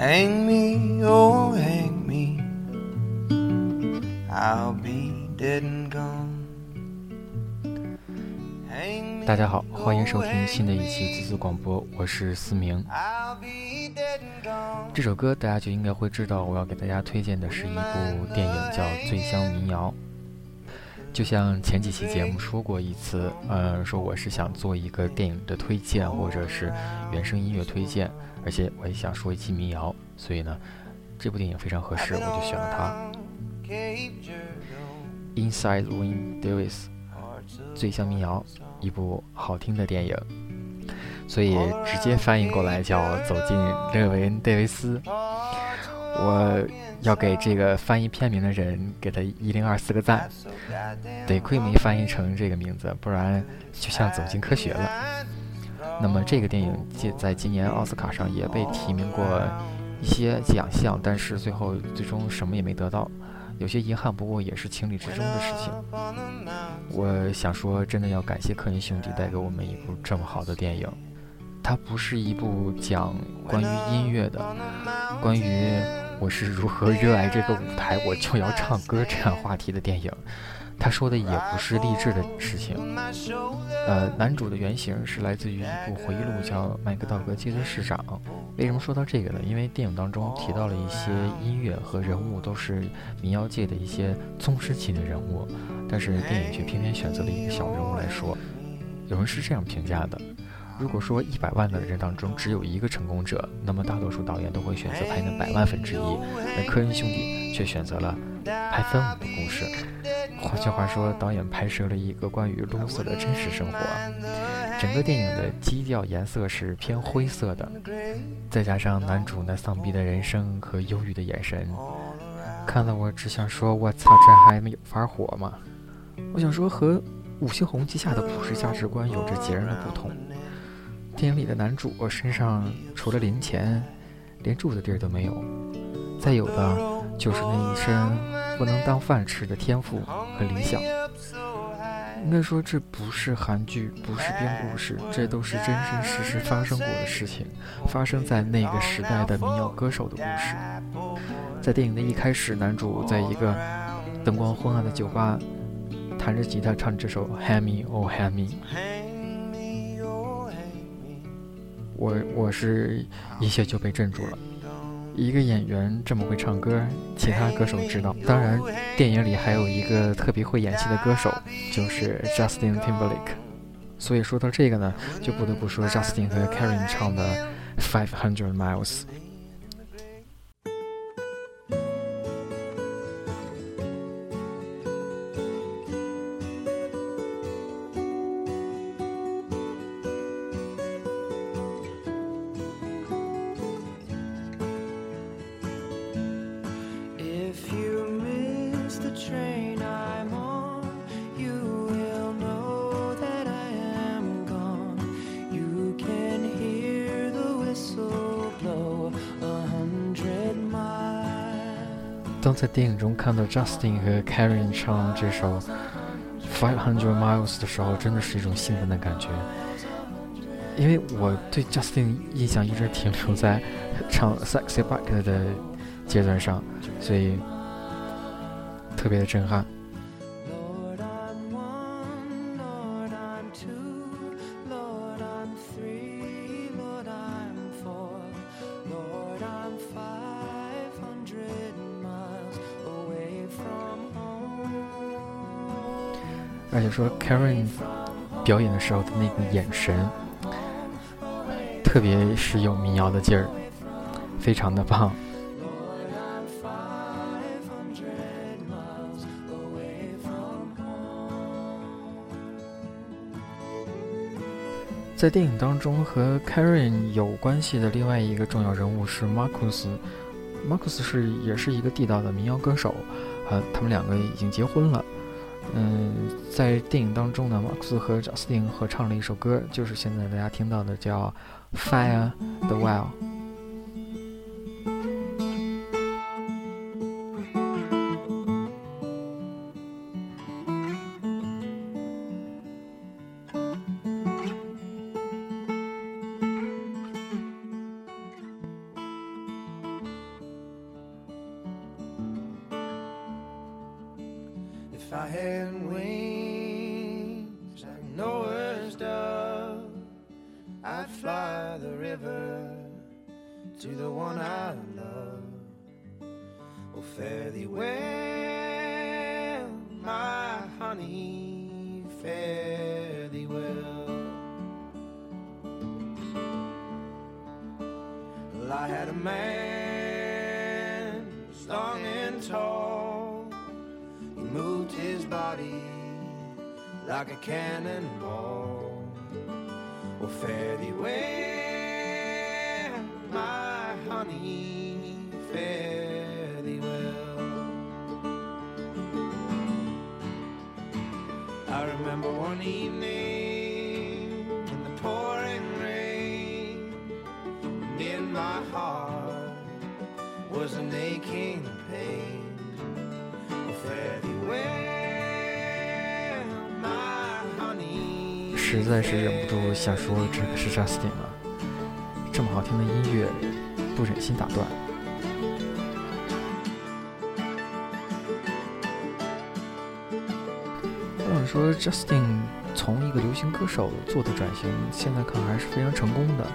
Hang me, oh hang me. I'll be dead and gone. 大家好，欢迎收听新的一期滋滋广播，我是思明。这首歌大家就应该会知道，我要给大家推荐的是一部电影，叫《醉乡民谣》。就像前几期节目说过一次，呃，说我是想做一个电影的推荐，或者是原声音乐推荐，而且我也想说一期民谣，所以呢，这部电影非常合适，我就选了它。Inside Win Davis，《醉乡民谣》，一部好听的电影，所以直接翻译过来叫《走进勒维恩·戴维斯》。我要给这个翻译片名的人给他一零二四个赞，得亏没翻译成这个名字，不然就像走进科学了。那么这个电影今在今年奥斯卡上也被提名过一些奖项，但是最后最终什么也没得到，有些遗憾，不过也是情理之中的事情。我想说，真的要感谢科恩兄弟带给我们一部这么好的电影。它不是一部讲关于音乐的，关于我是如何热爱这个舞台，我就要唱歌这样话题的电影。他说的也不是励志的事情。呃，男主的原型是来自于一部回忆录，叫《麦克道格街的市长》。为什么说到这个呢？因为电影当中提到了一些音乐和人物都是民谣界的一些宗师级的人物，但是电影却偏偏选择了一个小人物来说。有人是这样评价的：如果说一百万的人当中只有一个成功者，那么大多数导演都会选择拍那百万分之一，而科恩兄弟却选择了拍分五的故事。换句话说，导演拍摄了一个关于 loser 的真实生活。整个电影的基调颜色是偏灰色的，再加上男主那丧逼的人生和忧郁的眼神，看得我只想说：“我操，这还没有法火吗？”我想说，和五星红旗下的普世价值观有着截然的不同。电影里的男主身上除了零钱，连住的地儿都没有，再有的就是那一身不能当饭吃的天赋和理想。应该说，这不是韩剧，不是编故事，这都是真真实实发生过的事情，发生在那个时代的民谣歌手的故事。在电影的一开始，男主在一个灯光昏暗的酒吧，弹着吉他唱这首《Hang Me Oh Hang Me》。我我是一下就被镇住了。一个演员这么会唱歌，其他歌手知道。当然，电影里还有一个特别会演戏的歌手，就是 Justin Timberlake。所以说到这个呢，就不得不说 Justin 和 Karen 唱的《Five Hundred Miles》。当在电影中看到 Justin 和 Karen 唱这首《Five Hundred Miles》的时候，真的是一种兴奋的感觉。因为我对 Justin 印象一直停留在唱《Sexy Back》的阶段上，所以特别的震撼。说 Karen 表演的时候的那个眼神，特别是有民谣的劲儿，非常的棒。在电影当中和 Karen 有关系的另外一个重要人物是 Marcus。Marcus 是也是一个地道的民谣歌手，呃，他们两个已经结婚了。嗯，在电影当中呢马克思和贾斯汀合唱了一首歌，就是现在大家听到的叫《Fire the Well》。To the one I love. Oh, fare thee well, my honey, fare thee well. Well, I had a man strong and tall. He moved his body like a cannonball. Well, fare thee well, my honey, fare thee well. I remember one evening in the pouring rain, in my heart was an aching pain. Oh, fare thee well, my honey. 实在是忍不住想说这个是 Justin 了，这么好听的音乐，不忍心打断。我想说，Justin 从一个流行歌手做的转型，现在看还是非常成功的。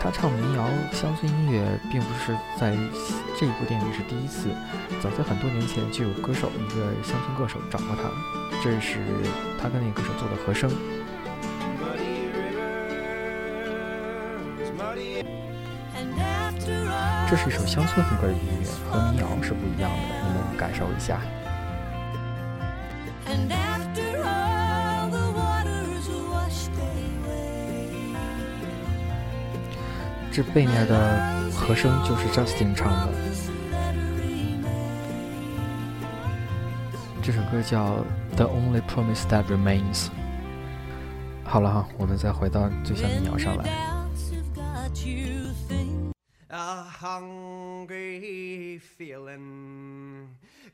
他唱民谣、乡村音乐，并不是在这一部电影是第一次，早在很多年前就有歌手，一个乡村歌手找过他，这是他跟那个歌手做的和声。这是一首乡村风格的音乐，和民谣是不一样的，你们感受一下。这背面的和声就是 Justin 唱的，这首歌叫《The Only Promise That Remains》。好了哈，我们再回到最像民谣上来。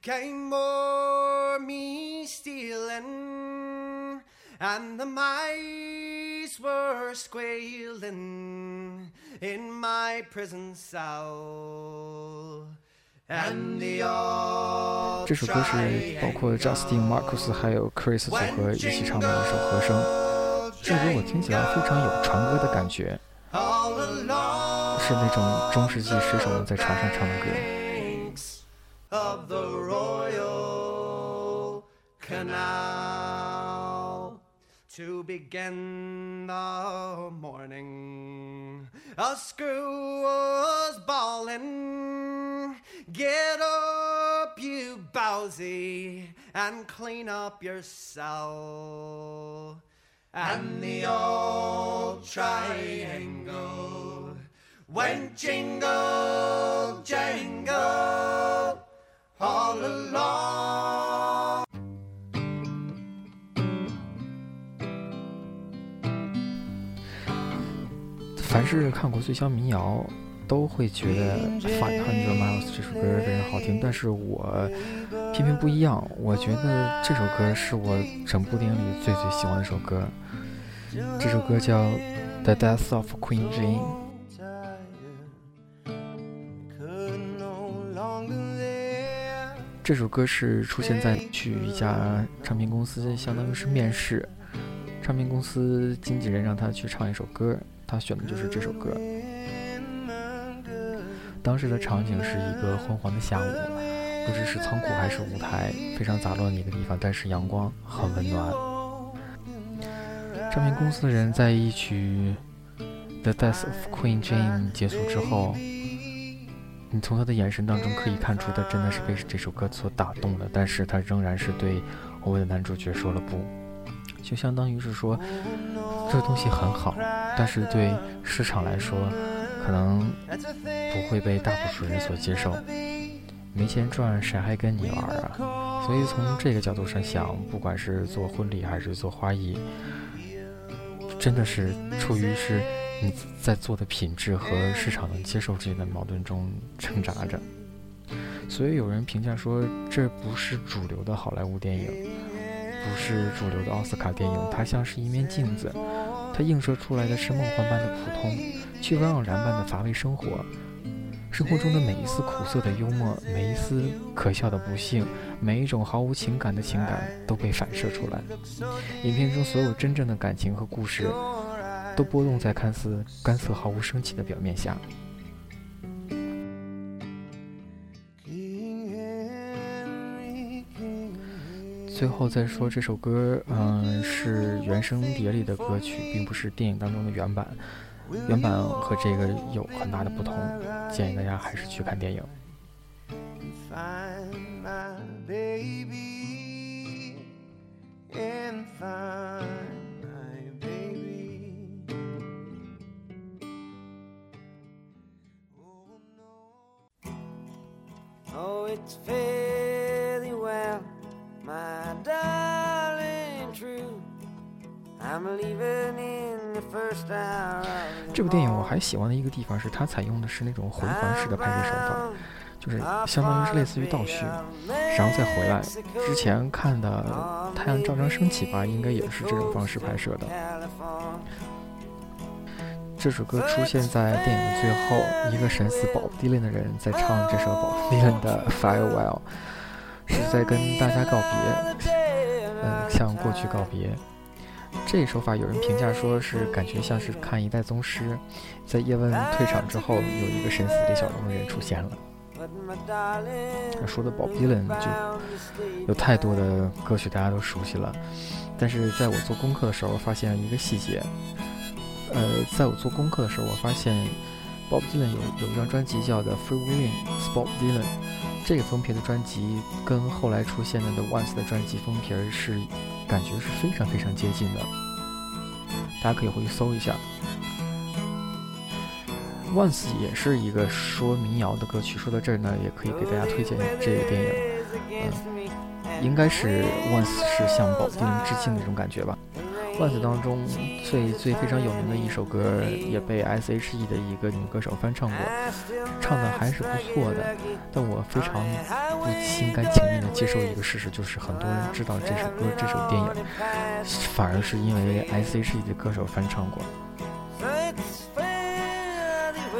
Came o'er me stealing, and the mice were squealing in my prison cell. And the old 这首歌是包括 Justin、Marcus 还有 Chris 组合一起唱的一首和声。这首歌我听起来非常有船歌的感觉是那种中世纪水手们在船上唱的歌。Canal to begin the morning. A screw was bawling, Get up, you bowsy, and clean up your cell. And the old triangle went jingle, jangle all along. 凡是看过《醉乡民谣》，都会觉得《Five Hundred Miles》这首歌非常好听，但是我偏偏不一样，我觉得这首歌是我整部电影里最最喜欢的一首歌。这首歌叫《The Death of Queen Jane 这首歌是出现在去一家唱片公司，相当于是面试，唱片公司经纪人让他去唱一首歌，他选的就是这首歌。当时的场景是一个昏黄的下午，不知是仓库还是舞台，非常杂乱的一个地方，但是阳光很温暖。唱片公司的人在一曲《The Death of Queen Jane》结束之后，你从他的眼神当中可以看出，他真的是被这首歌所打动的，但是他仍然是对我们的男主角说了不，就相当于是说，这东西很好，但是对市场来说，可能不会被大多数人所接受。没钱赚，谁还跟你玩啊？所以从这个角度上想，不管是做婚礼还是做花艺，真的是出于是你在做的品质和市场能接受之间的矛盾中挣扎着。所以有人评价说，这不是主流的好莱坞电影，不是主流的奥斯卡电影，它像是一面镜子，它映射出来的是梦幻般的普通，却让人般的乏味生活。生活中的每一丝苦涩的幽默，每一丝可笑的不幸，每一种毫无情感的情感都被反射出来。影片中所有真正的感情和故事，都波动在看似干涩毫无生气的表面下。最后再说这首歌，嗯、是原声碟里的歌曲，并不是电影当中的原版。原版和这个有很大的不同，建议大家还是去看电影。Oh, it's fair. 这部电影我还喜欢的一个地方是，它采用的是那种回环式的拍摄手法，就是相当于是类似于倒叙，然后再回来。之前看的《太阳照常升起》吧，应该也是这种方式拍摄的。这首歌出现在电影的最后，一个神似保迪伦的人在唱这首保迪伦的《Farewell》，是在跟大家告别，嗯，向过去告别。这一手法有人评价说是感觉像是看一代宗师，在叶问退场之后，有一个神似李小龙人出现了。他说的 Bob Dylan 就有太多的歌曲大家都熟悉了，但是在我做功课的时候发现一个细节，呃，在我做功课的时候，我发现 Bob Dylan 有有一张专辑叫的《Free Willing s Bob Dylan》，这个封皮的专辑跟后来出现的 The Once 的专辑封皮是感觉是非常非常接近的，大家可以回去搜一下。Once 也是一个说民谣的歌曲，说到这儿呢，也可以给大家推荐这个电影，嗯，应该是 Once 是向保定致敬的一种感觉吧。罐子当中最最非常有名的一首歌，也被 S.H.E 的一个女歌手翻唱过，唱的还是不错的。但我非常不心甘情愿的接受一个事实，就是很多人知道这首歌、这首电影，反而是因为 S.H.E 的歌手翻唱过。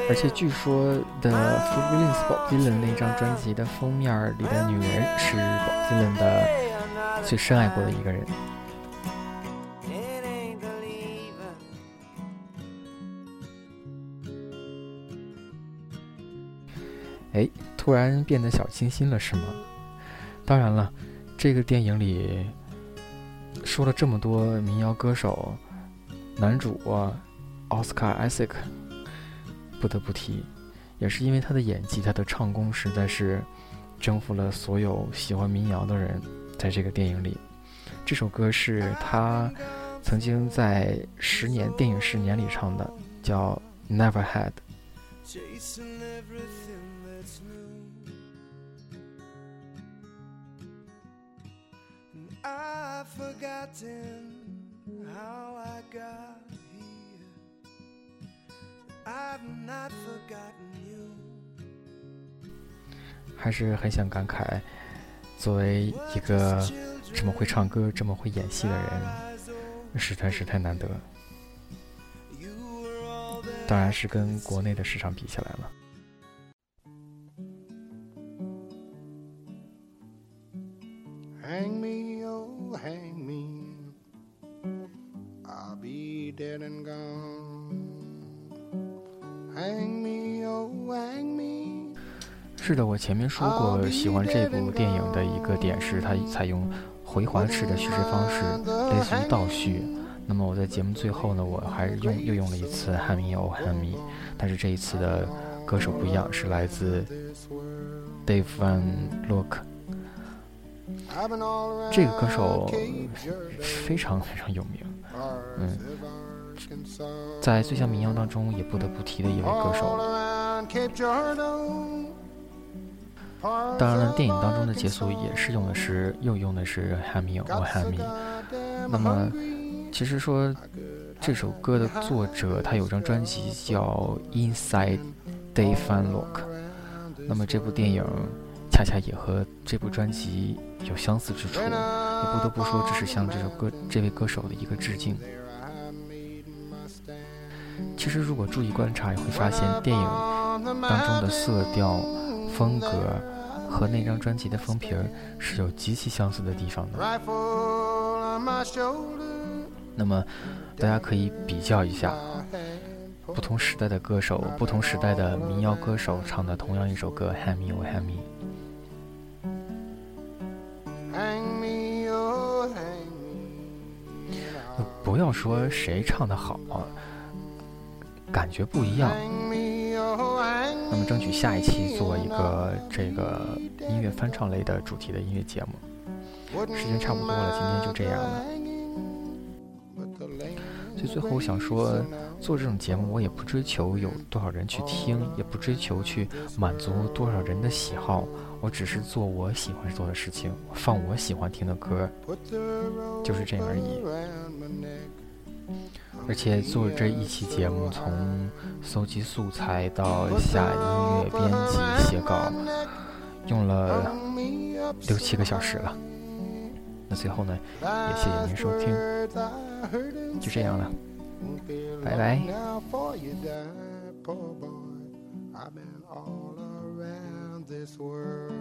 而且据说的《Freewheeling Bob Dylan》那张专辑的封面里的女人是 Bob Dylan 的最深爱过的一个人。哎，突然变得小清新了是吗？当然了，这个电影里说了这么多民谣歌手，男主，奥斯卡·艾塞克，不得不提，也是因为他的演技，他的唱功实在是征服了所有喜欢民谣的人。在这个电影里，这首歌是他曾经在十年电影十年里唱的，叫《Never Had》。That's new. And I've forgotten how I got here. I've not forgotten you. 还是很想感慨，作为一个这么会唱歌、这么会演戏的人实在是太难得。当然是跟国内的市场比起来了。Hang me, oh, hang me. I'll be dead and gone. Hang me, oh, hang me. 是的，我前面说过，喜欢这部电影的一个点是它采用回环式的叙事方式，类似于倒叙。那么我在节目最后呢，我还是用又用了一次《汉密哦汉密》，但是这一次的歌手不一样，是来自 Dave Van Look。这个歌手非常非常有名，嗯，在《最像民谣》当中也不得不提的一位歌手。当然了，电影当中的解锁也是用的是，又用的是 Hammy，我 Hammy。那么其实说这首歌的作者，他有张专辑叫《Inside Day Fun Look》，那么这部电影。恰恰也和这部专辑有相似之处，也不得不说这是向这首歌这位歌手的一个致敬。其实如果注意观察，也会发现电影当中的色调、风格和那张专辑的封皮儿是有极其相似的地方的。那么，大家可以比较一下不同时代的歌手、不同时代的民谣歌手唱的同样一首歌《Hang Me Oh Hang Me》。要说谁唱的好，感觉不一样。那么，争取下一期做一个这个音乐翻唱类的主题的音乐节目。时间差不多了今天就这样了所以最后我想说，做这种节目，我也不追求有多少人去听，也不追求去满足多少人的喜好，我只是做我喜欢做的事情，放我喜欢听的歌，就是这样而已。而且做这一期节目，从搜集素材到下音乐、编辑、写稿，用了六七个小时了。那最后呢，也谢谢您收听，就这样了，拜拜。This world.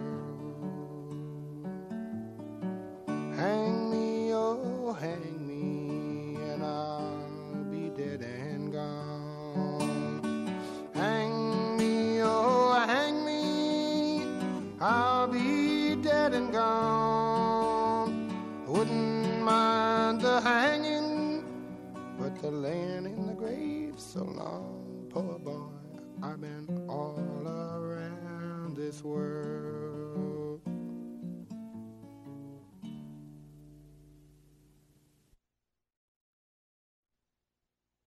Hang me, oh, hang me, and I'll be dead and gone. Hang me, oh, hang me, I'll be dead and gone. Wouldn't mind the hanging but the laying in the grave so long, poor boy, I've been